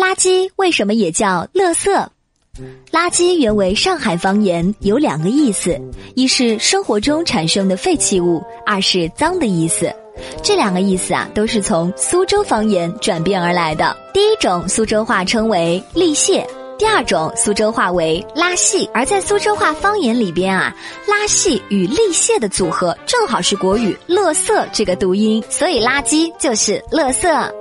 垃圾为什么也叫垃圾？垃圾原为上海方言，有两个意思：一是生活中产生的废弃物，二是脏的意思。这两个意思啊，都是从苏州方言转变而来的。第一种苏州话称为沥屑，第二种苏州话为拉细。而在苏州话方言里边啊，拉细与沥屑的组合正好是国语“乐色”这个读音，所以垃圾就是乐色。